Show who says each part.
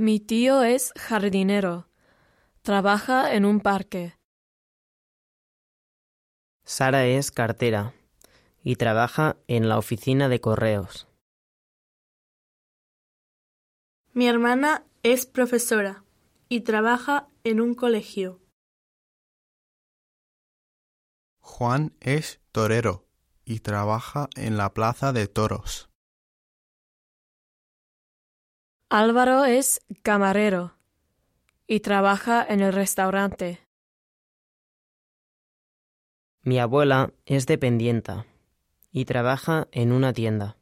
Speaker 1: Mi tío es jardinero. Trabaja en un parque.
Speaker 2: Sara es cartera y trabaja en la oficina de correos.
Speaker 3: Mi hermana es profesora y trabaja en un colegio.
Speaker 4: Juan es torero y trabaja en la plaza de toros.
Speaker 1: Álvaro es camarero y trabaja en el restaurante.
Speaker 2: Mi abuela es dependienta y trabaja en una tienda.